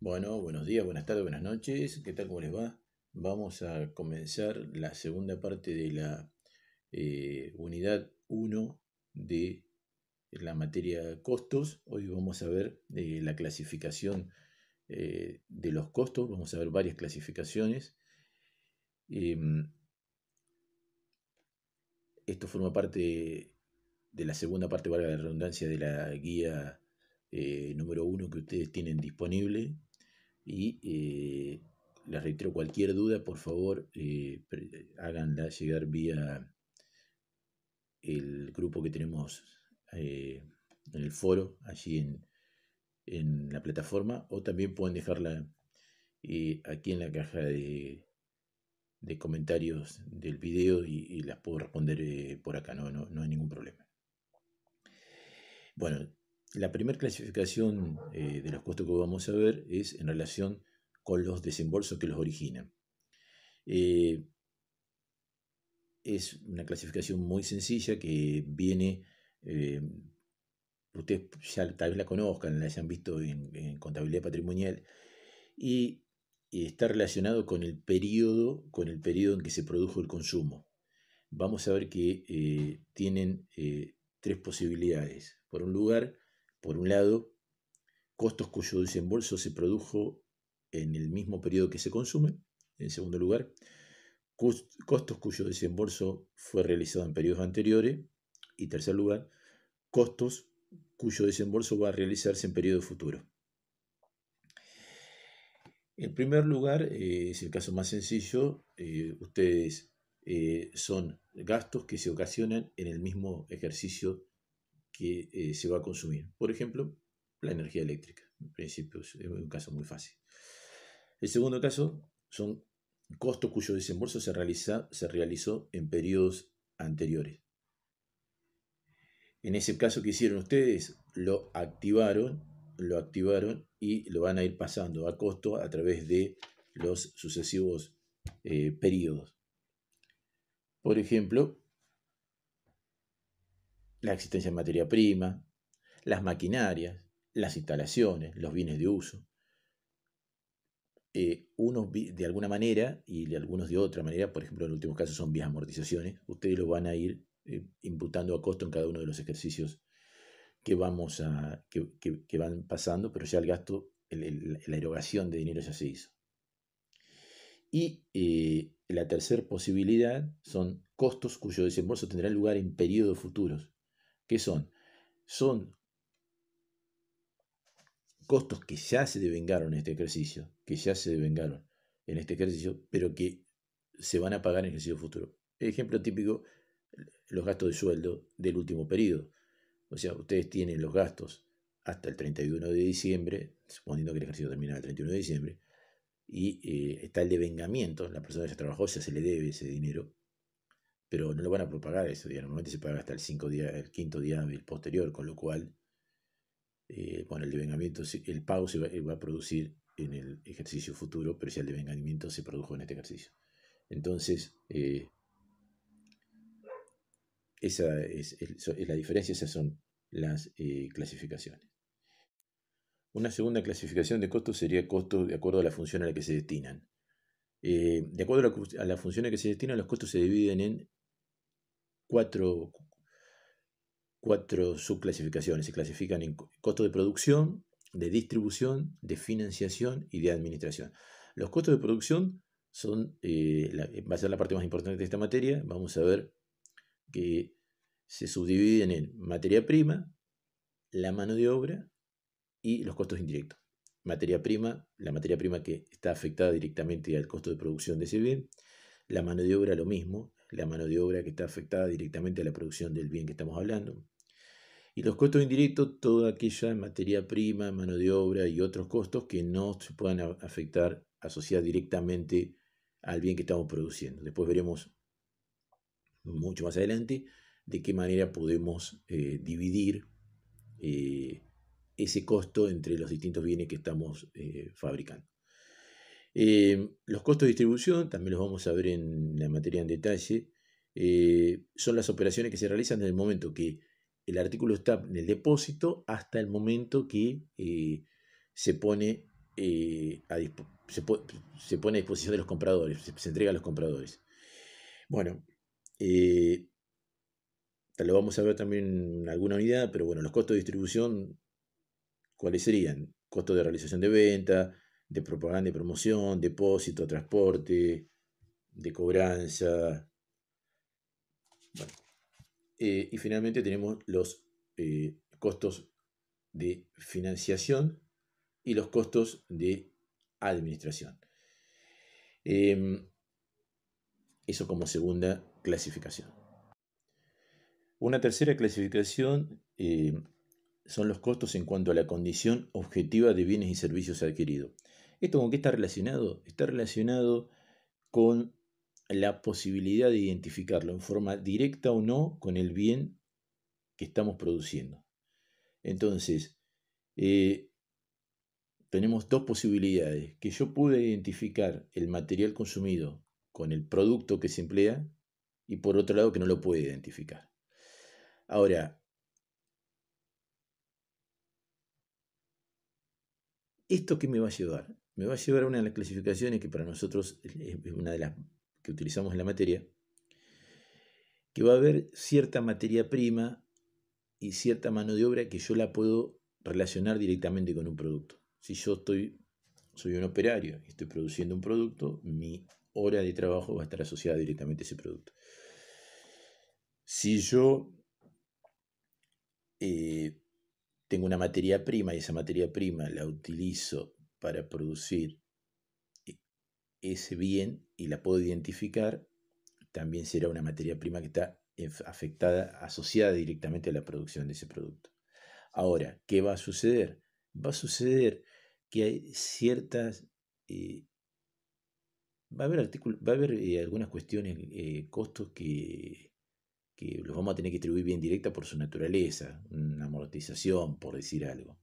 Bueno, buenos días, buenas tardes, buenas noches. ¿Qué tal? ¿Cómo les va? Vamos a comenzar la segunda parte de la eh, unidad 1 de la materia costos. Hoy vamos a ver eh, la clasificación eh, de los costos. Vamos a ver varias clasificaciones. Em, esto forma parte de la segunda parte, valga la redundancia, de la guía número 1 que ustedes tienen disponible y eh, les reitero cualquier duda, por favor, eh, háganla llegar vía el grupo que tenemos eh, en el foro, allí en, la plataforma, o también pueden dejarla aquí en la caja de, comentarios del video y, las puedo responder por acá, no, no, hay ningún problema. Bueno, la primera clasificación de los costos que vamos a ver es en relación con los desembolsos que los originan. Eh, es una clasificación muy sencilla que viene, eh, ustedes ya tal vez la conozcan, la hayan visto en, contabilidad patrimonial, y, está relacionado con el periodo, con el periodo en que se produjo el consumo. Vamos a ver que eh, tienen tres posibilidades. Por un lugar, por un lado, costos cuyo desembolso se produjo en el mismo periodo que se consume. En segundo lugar, costos cuyo desembolso fue realizado en periodos anteriores. Y tercer lugar, costos cuyo desembolso va a realizarse en periodo futuro. En primer lugar, eh, es el caso más sencillo, eh, ustedes eh, son gastos que se ocasionan en el mismo ejercicio que se va a consumir. Por ejemplo, la energía eléctrica. En principio es un caso muy fácil. El segundo caso son costos cuyo desembolso se, realiza, se realizó en periodos anteriores. En ese caso que hicieron ustedes, lo activaron, lo activaron y lo van a ir pasando a costo a través de los sucesivos eh, periodos. Por ejemplo, la existencia de materia prima, las maquinarias, las instalaciones, los bienes de uso, eh, unos de alguna manera y algunos de otra manera, por ejemplo, en el último caso son vías amortizaciones, ustedes lo van a ir eh, imputando a costo en cada uno de los ejercicios que, vamos a, que, van pasando, pero ya el gasto, la erogación de dinero ya se hizo. Y eh, la tercera posibilidad son costos cuyo desembolso tendrá lugar en periodos futuros. ¿Qué son? Son costos que ya se devengaron en este ejercicio, que ya se devengaron en este ejercicio, pero que se van a pagar en el ejercicio futuro. Ejemplo típico, los gastos de sueldo del último periodo. O sea, ustedes tienen los gastos hasta el 31 de diciembre, suponiendo que el ejercicio termina el 31 de diciembre, y eh, está el devengamiento, la persona que ya trabajó ya se le debe ese dinero, pero no lo van a propagar ese normalmente se paga hasta el, cinco día, el quinto día del posterior, con lo cual eh, bueno, el devengamiento, el pago se va, a producir en el ejercicio futuro, pero ya el devengamiento se produjo en este ejercicio. Entonces, eh, esa es, la diferencia, esas son las eh, clasificaciones. Una segunda clasificación de costos sería costos de acuerdo a la función a la que se destinan. de acuerdo a la, función a la que se destinan, los costos se dividen en cuatro, cuatro subclasificaciones. Se clasifican en costos de producción, de distribución, de financiación y de administración. Los costos de producción son, eh, va a ser la parte más importante de esta materia. Vamos a ver que se subdividen en materia prima, la mano de obra y los costos indirectos. Materia prima, la materia prima que está afectada directamente al costo de producción de ese bien. La mano de obra lo mismo, la mano de obra que está afectada directamente a la producción del bien que estamos hablando. Y los costos indirectos, toda aquella materia prima, mano de obra y otros costos que no se puedan afectar, asociar directamente al bien que estamos produciendo. Después veremos mucho más adelante de qué manera podemos eh, dividir eh, ese costo entre los distintos bienes que estamos eh, fabricando. Los costos de distribución, también los vamos a ver en la materia en detalle, son las operaciones que se realizan en el momento que el artículo está en el depósito hasta el momento que eh, se pone eh, se, pone a disposición de los compradores, se, entrega a los compradores. Bueno, eh, lo vamos a ver también en alguna unidad, pero bueno, los costos de distribución, ¿cuáles serían? Costos de realización de venta, de propaganda y promoción, depósito, transporte, de cobranza. Eh, y finalmente tenemos los costos de financiación y los costos de administración. Em, eso como segunda clasificación. Una tercera clasificación em, son los costos en cuanto a la condición objetiva de bienes y servicios adquiridos. ¿Esto con qué está relacionado? Está relacionado con la posibilidad de identificarlo en forma directa o no con el bien que estamos produciendo. Entonces, eh, tenemos dos posibilidades, que yo pude identificar el material consumido con el producto que se emplea y por otro lado que no lo puede identificar. Ahora, ¿esto qué me va a llevar? Me va a llevar a una de las clasificaciones que para nosotros es una de las que utilizamos en la materia, que va a haber cierta materia prima y cierta mano de obra que yo la puedo relacionar directamente con un producto. Si yo estoy, soy un operario y estoy produciendo un producto, mi hora de trabajo va a estar asociada directamente a ese producto. Si yo eh, tengo una materia prima y esa materia prima la utilizo para producir e, ese bien y la puedo identificar, también será una materia prima que está afectada, asociada directamente a la producción de ese producto. Ahora, ¿qué va a suceder? Va a suceder que hay ciertas... Eh, va a haber, va a haber eh, algunas cuestiones, eh, costos que, que los vamos a tener que distribuir bien directa por su naturaleza, una amortización, por decir algo,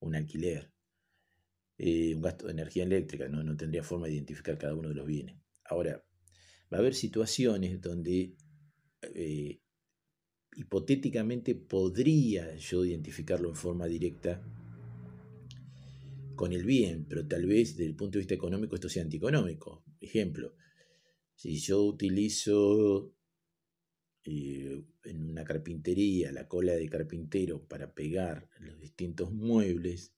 un alquiler, un gasto de energía eléctrica, ¿no? no tendría forma de identificar cada uno de los bienes. Ahora, va a haber situaciones donde hipotéticamente podría yo identificarlo en forma directa con el bien, pero tal vez desde el punto de vista económico esto sea antieconómico. Ejemplo, si yo utilizo eh, en una carpintería la cola de carpintero para pegar los distintos muebles,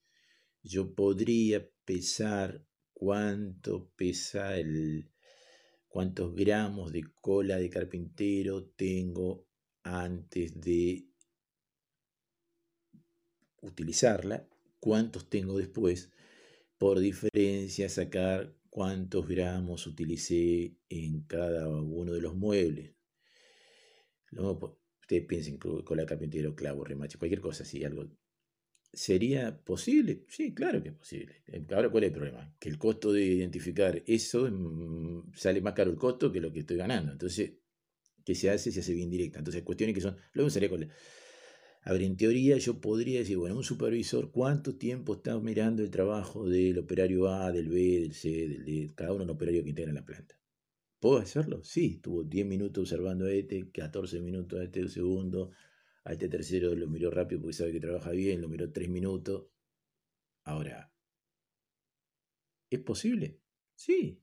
yo podría pesar cuánto pesa el cuántos gramos de cola de carpintero tengo antes de utilizarla cuántos tengo después, por diferencia sacar cuántos gramos utilicé en cada uno de los muebles. ustedes piensen con la carpintero, clavo, remache, cualquier cosa así, algo. ¿Sería posible? Sí, claro que es posible. Ahora, ¿cuál es el problema? Que el costo de identificar eso mm, sale más caro el costo que lo que estoy ganando. Entonces, ¿qué se hace? Se hace bien directa. Entonces, cuestiones que son. Luego sería con a ver, en teoría yo podría decir, bueno, un supervisor, ¿cuánto tiempo está mirando el trabajo del operario A, del B, del C, del D, cada uno de los operarios que integra la planta? ¿Puedo hacerlo? Sí, estuvo 10 minutos observando a este, 14 minutos a este segundo, a este tercero lo miró rápido porque sabe que trabaja bien, lo miró 3 minutos. Ahora, ¿es posible? Sí.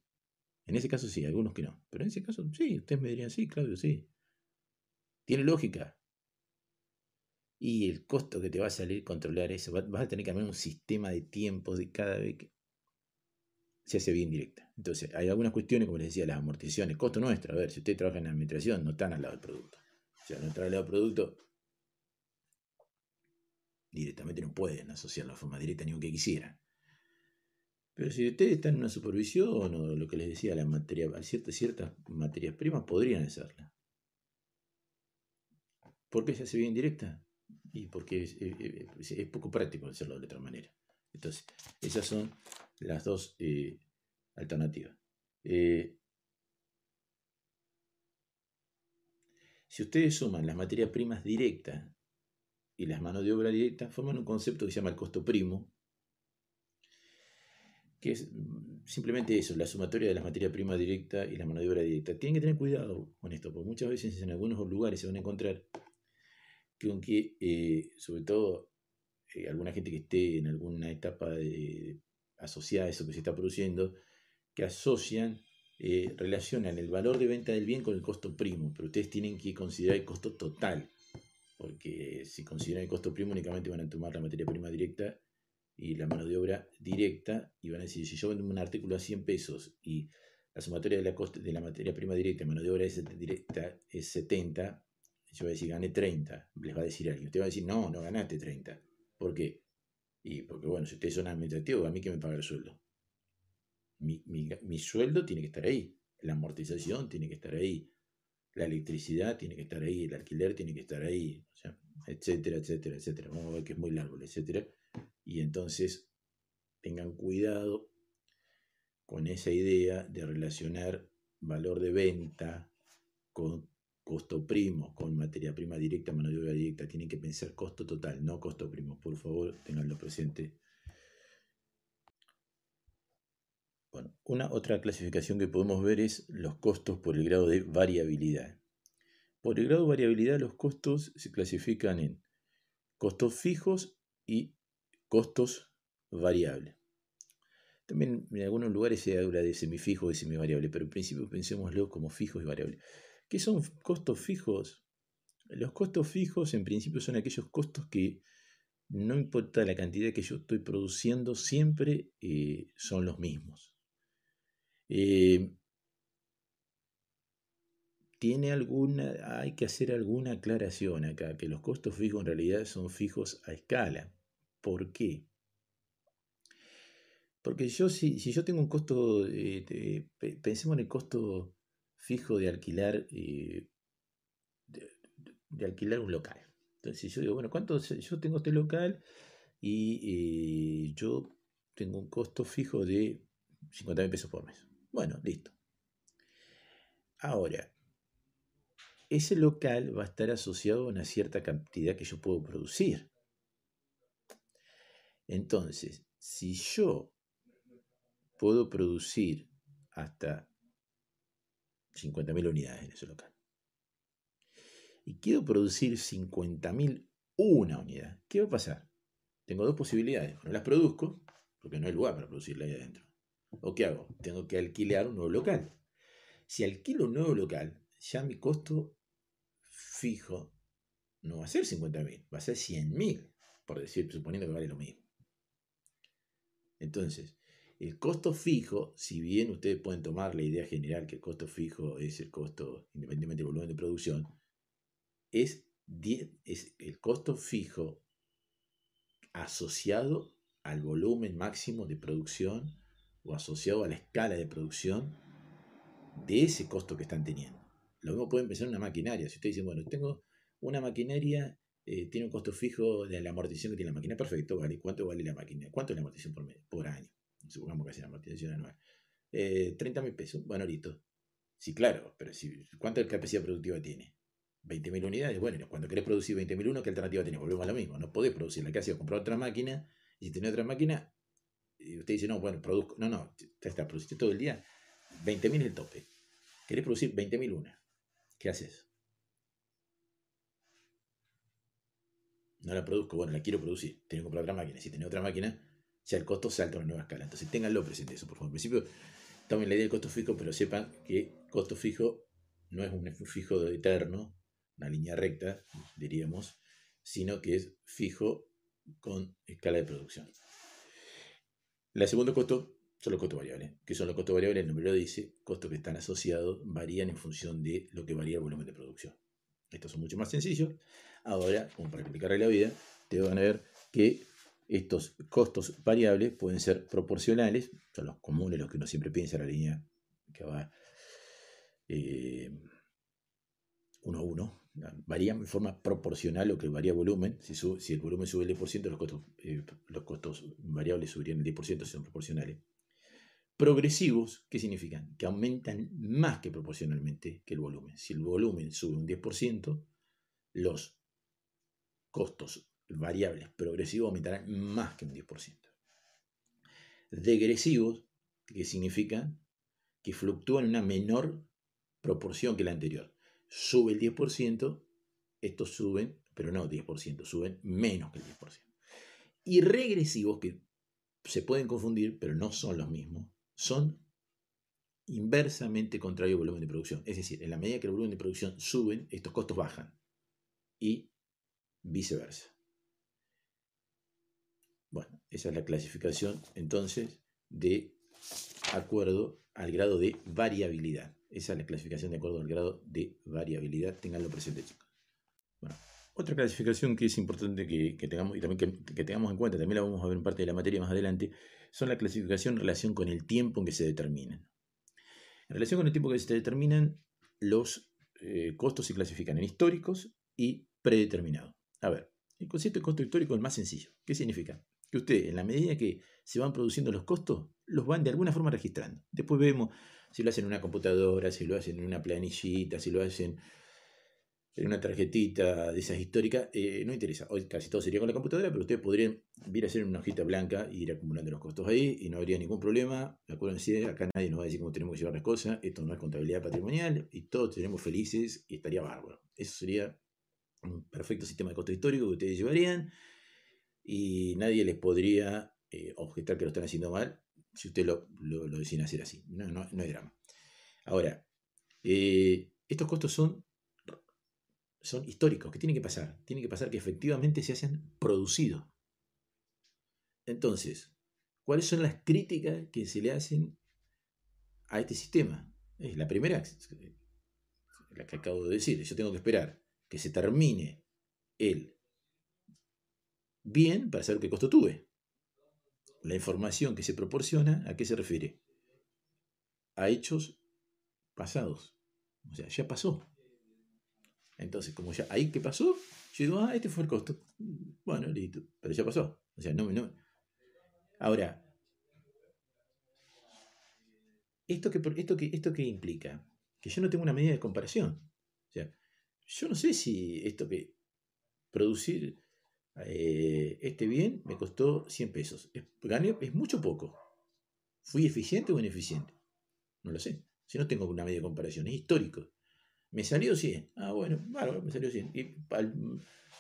En ese caso sí, algunos que no. Pero en ese caso sí, ustedes me dirían sí, Claudio, sí. ¿Tiene lógica? Y el costo que te va a salir controlar eso, vas a tener que armar un sistema de tiempos de cada vez que se hace bien directa. Entonces, hay algunas cuestiones, como les decía, las amortizaciones, costo nuestro. A ver, si usted trabaja en administración, no están al lado del producto. O sea, no están al lado del producto, directamente no pueden asociar la forma directa ni aunque quisieran. Pero si ustedes están en una supervisión o lo que les decía, la materia, ciertas, ciertas materias primas podrían hacerla. ¿Por qué se hace bien directa? y porque es, eh, eh, poco práctico hacerlo de otra manera. Entonces, esas son las dos eh, alternativas. si ustedes suman las materias primas directas y las manos de obra directas, forman un concepto que se llama el costo primo, que es mm, simplemente eso, la sumatoria de las materias primas directas y la mano de obra directa. Tienen que tener cuidado con esto, porque muchas veces en algunos lugares se van a encontrar que aunque, eh, sobre todo, eh, alguna gente que esté en alguna etapa de, asociada a eso que se está produciendo, que asocian, eh, relacionan el valor de venta del bien con el costo primo, pero ustedes tienen que considerar el costo total, porque si consideran el costo primo únicamente van a tomar la materia prima directa y la mano de obra directa y van a decir, si yo vendo un artículo a 100 pesos y la sumatoria de la, de la materia prima directa y mano de obra directa es 70, yo voy a decir, gané 30, les va a decir alguien. Usted va a decir, no, no ganaste 30. ¿Por qué? Y porque, bueno, si ustedes son administrativos, a mí que me paga el sueldo. Mi, mi, sueldo tiene que estar ahí. La amortización tiene que estar ahí. La electricidad tiene que estar ahí. El alquiler tiene que estar ahí. Etcétera, etcétera, etcétera. Vamos a ver que es muy largo, etcétera. Y entonces, tengan cuidado con esa idea de relacionar valor de venta con costo primo, con materia prima directa, mano de obra directa. Tienen que pensar costo total, no costo primo. Por favor, tenganlo presente. Una otra clasificación que podemos ver es los costos por el grado de variabilidad. Por el grado de variabilidad, los costos se clasifican en costos fijos y costos variables. También en algunos lugares se habla de semifijo y semivariable, pero en principio pensémoslo como fijos y variables. ¿Qué son costos fijos? Los costos fijos en principio son aquellos costos que no importa la cantidad que yo estoy produciendo, siempre eh, son los mismos. Eh, tiene alguna, hay que hacer alguna aclaración acá, que los costos fijos en realidad son fijos a escala. ¿Por qué? Porque yo, si, si yo tengo un costo, eh, pensemos en el costo fijo de alquilar, eh, de, alquilar un local. Entonces yo digo, bueno, ¿cuánto? Yo tengo este local y yo tengo un costo fijo de 50 mil pesos por mes. Bueno, listo. Ahora, ese local va a estar asociado a una cierta cantidad que yo puedo producir. Entonces, si yo puedo producir hasta 50.000 unidades en ese local. Y quiero producir 50.000 una unidad. ¿Qué va a pasar? Tengo dos posibilidades. No las produzco, porque no hay lugar para producirla ahí adentro. ¿O qué hago? Tengo que alquilar un nuevo local. Si alquilo un nuevo local, ya mi costo fijo no va a ser 50.000, va a ser 100.000, por decir, suponiendo que vale lo mismo. Entonces, el costo fijo, si bien ustedes pueden tomar la idea general que el costo fijo es el costo independientemente del volumen de producción, es, es el costo fijo asociado al volumen máximo de producción o asociado a la escala de producción de ese costo que están teniendo. Lo mismo pueden pensar en una maquinaria. Si ustedes dicen, bueno, tengo una maquinaria, eh, tiene un costo fijo de la amortización que tiene la máquina, perfecto, vale. ¿Cuánto vale la máquina? ¿Cuánto es la amortización por, por año? supongamos que sea la amortización anual, eh, 30 mil pesos, bueno, listo. Sí, claro, pero si, ¿cuánta capacidad productiva tiene? 20.000 unidades, bueno, cuando querés producir 20.000 uno, ¿qué alternativa tenés? Volvemos a lo mismo, no podés producir la casa, comprar otra máquina, y si tenés otra máquina, usted dice, no, bueno, produzco, no, no, te está produciendo todo el día, 20.000 es el tope. Querés producir 20.000 una, ¿qué haces? No la produzco, bueno, la quiero producir, tengo que comprar otra máquina. Si tenés otra máquina, ya el costo salta a una nueva escala. Entonces ténganlo presente eso, por favor. En principio, tomen la idea del costo fijo, pero sepan que costo fijo no es un fijo eterno, una línea recta, diríamos, sino que es fijo con escala de producción. La segundo costo son los costos variables. ¿Qué son los costos variables? El nombre lo dice, costos que están asociados varían en función de lo que varía el volumen de producción. Estos son mucho más sencillos. Ahora, como para explicarle la vida, te van a ver que estos costos variables pueden ser proporcionales, son los comunes, los que uno siempre piensa, la línea que va eh, uno a uno, varían de forma proporcional lo que varía volumen. Si, si el volumen sube el 10%, los costos, eh, los costos variables subirían el 10% si son proporcionales. Progresivos, ¿qué significan? Que aumentan más que proporcionalmente que el volumen. Si el volumen sube un 10%, los costos variables progresivos aumentarán más que un 10%. Degresivos, que significa que fluctúan en una menor proporción que la anterior. Sube el 10%, estos suben, pero no 10%, suben menos que el 10%. Y regresivos, que se pueden confundir, pero no son los mismos. Son inversamente contrarios al volumen de producción. Es decir, en la medida que el volumen de producción suben, estos costos bajan. Y viceversa. Bueno, esa es la clasificación entonces de acuerdo al grado de variabilidad. Esa es la clasificación de acuerdo al grado de variabilidad. Tenganlo presente, chicos. Bueno, otra clasificación que es importante que, tengamos y también que, tengamos en cuenta, también la vamos a ver en parte de la materia más adelante, son la clasificación en relación con el tiempo en que se determinan. En relación con el tiempo que se determinan, los eh, costos se clasifican en históricos y predeterminados. A ver, el concepto de costo histórico es más sencillo. ¿Qué significa? Que usted, en la medida que se van produciendo los costos, los van de alguna forma registrando. Después vemos si lo hacen en una computadora, si lo hacen en una planillita, si lo hacen en una tarjetita de esas históricas, eh, no interesa. Hoy casi todo sería con la computadora, pero ustedes podrían ir a hacer una hojita blanca y ir acumulando los costos ahí y no habría ningún problema. Acuérdense, acá nadie nos va a decir cómo tenemos que llevar las cosas. Esto no es contabilidad patrimonial y todos tenemos felices y estaría bárbaro. Eso sería un perfecto sistema de costo histórico que ustedes llevarían y nadie les podría eh, objetar que lo están haciendo mal si ustedes lo, lo, deciden hacer así. No, no, hay drama. Ahora, eh, estos costos son, son históricos. ¿Qué tiene que pasar? Tiene que pasar que efectivamente se hayan producido. Entonces, ¿cuáles son las críticas que se le hacen a este sistema? Es la primera, la que acabo de decir. Yo tengo que esperar que se termine el bien para saber qué costo tuve. La información que se proporciona, ¿a qué se refiere? A hechos pasados. O sea, ya pasó. Entonces, como ya ahí que pasó, yo digo, ah, este fue el costo. Bueno, listo, pero ya pasó. O sea, no, no. Ahora, ¿esto qué, esto, que, ¿esto qué implica? Que yo no tengo una medida de comparación. O sea, yo no sé si esto que producir eh, este bien me costó 100 pesos. Es, es mucho poco. ¿Fui eficiente o ineficiente? No lo sé. Si no tengo una media comparación, es histórico. Me salió 100. Ah, bueno, bárbaro, me salió 100. Y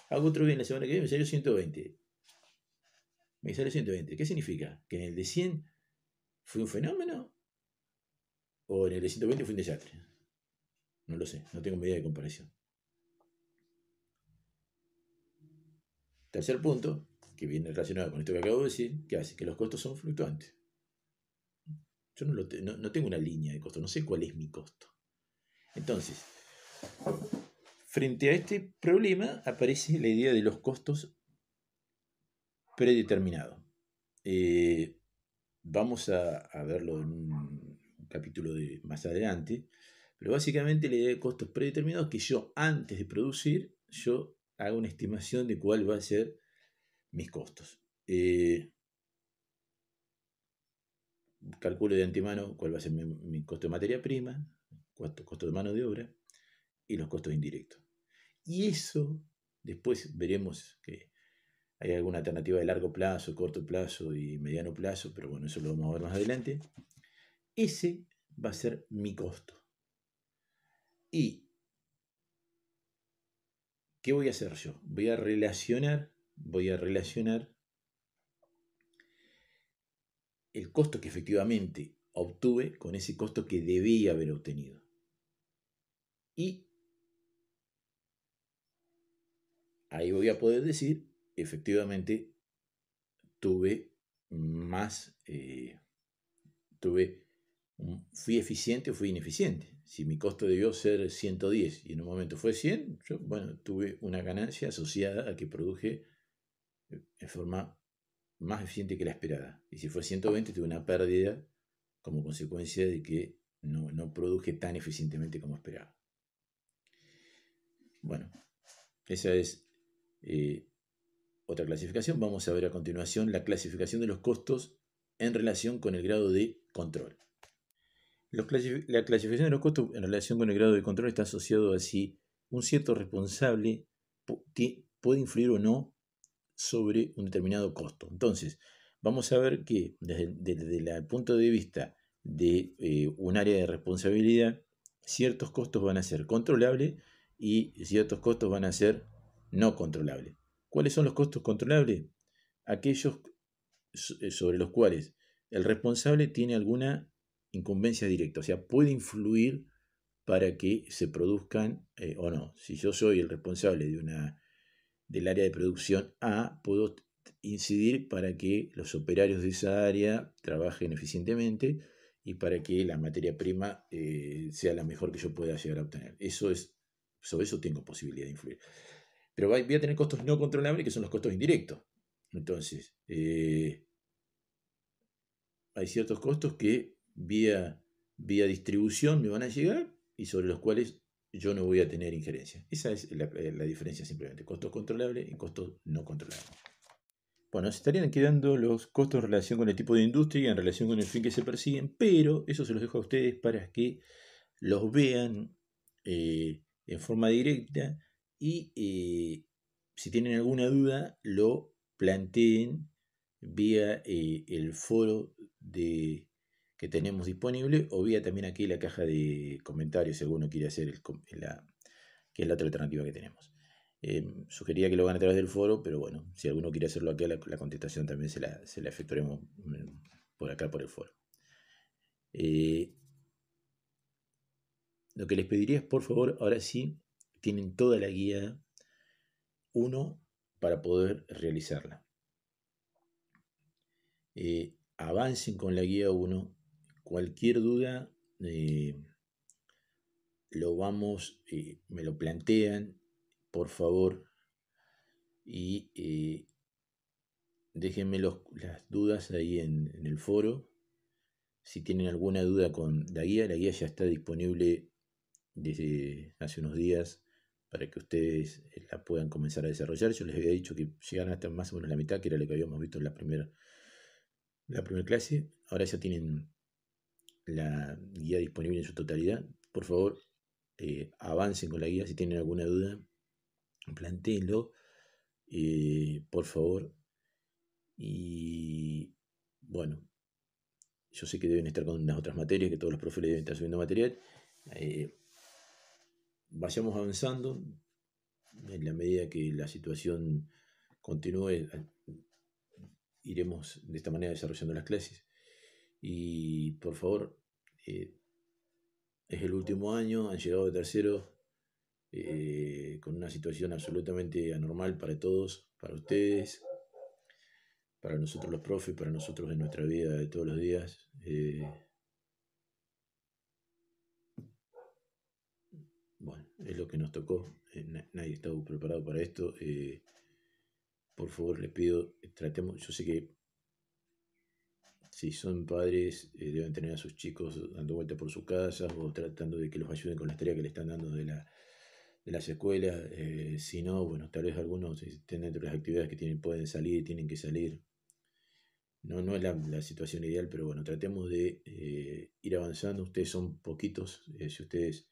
hago otro bien la semana que viene, me salió 120. Me salió 120. ¿Qué significa? ¿Que en el de 100 fue un fenómeno? ¿O en el de 120 fue un desastre? No lo sé, no tengo medida de comparación. Tercer punto, que viene relacionado con esto que acabo de decir, que hace que los costos son fluctuantes. Yo no, tengo una línea de costo, no sé cuál es mi costo. Entonces, frente a este problema aparece la idea de los costos predeterminados. Eh, vamos a, verlo en un capítulo más adelante, pero básicamente la idea de costos predeterminados que yo antes de producir, yo hago una estimación de cuál va a ser mis costos. Eh, calculo de antemano cuál va a ser mi, costo de materia prima, costo de mano de obra y los costos indirectos. Y eso, después veremos que hay alguna alternativa de largo plazo, corto plazo y mediano plazo, pero bueno, eso lo vamos a ver más adelante. Ese va a ser mi costo. Y ¿Qué voy a hacer yo? Voy a relacionar, voy a relacionar el costo que efectivamente obtuve con ese costo que debía haber obtenido. Y ahí voy a poder decir, efectivamente, tuve más, eh, tuve, fui eficiente o fui ineficiente si mi costo debió ser 110 y en un momento fue 100, yo, bueno, tuve una ganancia asociada a que produje eh, en forma más eficiente que la esperada. Y si fue 120, tuve una pérdida como consecuencia de que no, produje tan eficientemente como esperaba. Bueno, esa es eh, otra clasificación. Vamos a ver a continuación la clasificación de los costos en relación con el grado de control la clasificación de los costos en relación con el grado de control está asociado a si un cierto responsable puede influir o no sobre un determinado costo. Entonces, vamos a ver que desde, el punto de vista de eh, un área de responsabilidad, ciertos costos van a ser controlables y ciertos costos van a ser no controlables. ¿Cuáles son los costos controlables? Aquellos sobre los cuales el responsable tiene alguna incumbencia directa, o sea, puede influir para que se produzcan o no. Si yo soy el responsable de una, del área de producción A, puedo incidir para que los operarios de esa área trabajen eficientemente y para que la materia prima eh, sea la mejor que yo pueda llegar a obtener. Eso es, sobre eso tengo posibilidad de influir. Pero voy a tener costos no controlables que son los costos indirectos. Entonces, eh, hay ciertos costos que vía, vía distribución me van a llegar y sobre los cuales yo no voy a tener injerencia. Esa es la, la diferencia simplemente. Costos controlables y costos no controlables. Bueno, se estarían quedando los costos en relación con el tipo de industria en relación con el fin que se persiguen, pero eso se los dejo a ustedes para que los vean eh, en forma directa y eh, si tienen alguna duda lo planteen vía eh, el foro de, que tenemos disponible o vía también aquí la caja de comentarios si alguno quiere hacer el, la, que es la otra alternativa que tenemos. Eh, sugería que lo hagan a través del foro, pero bueno, si alguno quiere hacerlo acá, la, contestación también se la, se efectuaremos mm, por acá por el foro. Eh, lo que les pediría es, por favor, ahora sí, tienen toda la guía 1 para poder realizarla. Eh, avancen con la guía 1. Cualquier duda, lo vamos, me lo plantean por favor, y eh, déjenme las dudas ahí en, el foro. Si tienen alguna duda con la guía, la guía ya está disponible desde hace unos días para que ustedes eh, la puedan comenzar a desarrollar. Yo les había dicho que llegaran hasta más o menos la mitad, que era lo que habíamos visto en la primera, la primera clase. Ahora ya tienen la guía disponible en su totalidad. Por favor, eh, avancen con la guía si tienen alguna duda plantéenlo, eh, por favor. Y bueno, yo sé que deben estar con unas otras materias, que todos los profes deben estar subiendo material. Eh, vayamos avanzando en la medida que la situación continúe, iremos de esta manera desarrollando las clases. Y por favor, eh, es el último año, han llegado de tercero eh, con una situación absolutamente anormal para todos, para ustedes, para nosotros los profes, para nosotros en nuestra vida de todos los días. Eh, bueno, es lo que nos tocó, nadie estaba preparado para esto. por favor, les pido, tratemos, yo sé que si son padres, deben tener a sus chicos dando vuelta por su casa o tratando de que los ayuden con las tareas que le están dando de la de las escuelas, eh, si no, bueno, tal vez algunos estén dentro de las actividades que tienen, pueden salir y tienen que salir. No, no es la, situación ideal, pero bueno, tratemos de eh, ir avanzando. Ustedes son poquitos, eh, si ustedes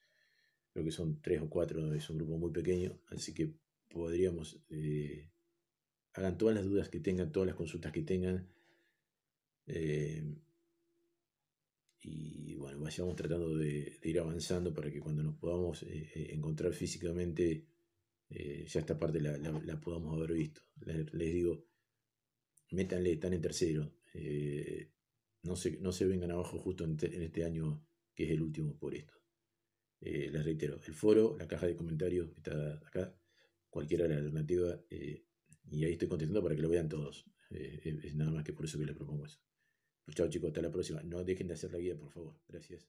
creo que son tres o cuatro, es un grupo muy pequeño, así que podríamos, hagan todas las dudas que tengan, todas las consultas que tengan y bueno, vayamos tratando de, ir avanzando para que cuando nos podamos eh, eh, encontrar físicamente, eh, ya esta parte la, podamos haber visto. Les, digo, métanle, están en tercero. no, se, no se vengan abajo justo en, este año que es el último por esto. les reitero, el foro, la caja de comentarios está acá, cualquiera la alternativa, y ahí estoy contestando para que lo vean todos. es nada más que por eso que les propongo eso. Chao chicos, hasta la próxima. No dejen de hacer la guía, por favor. Gracias.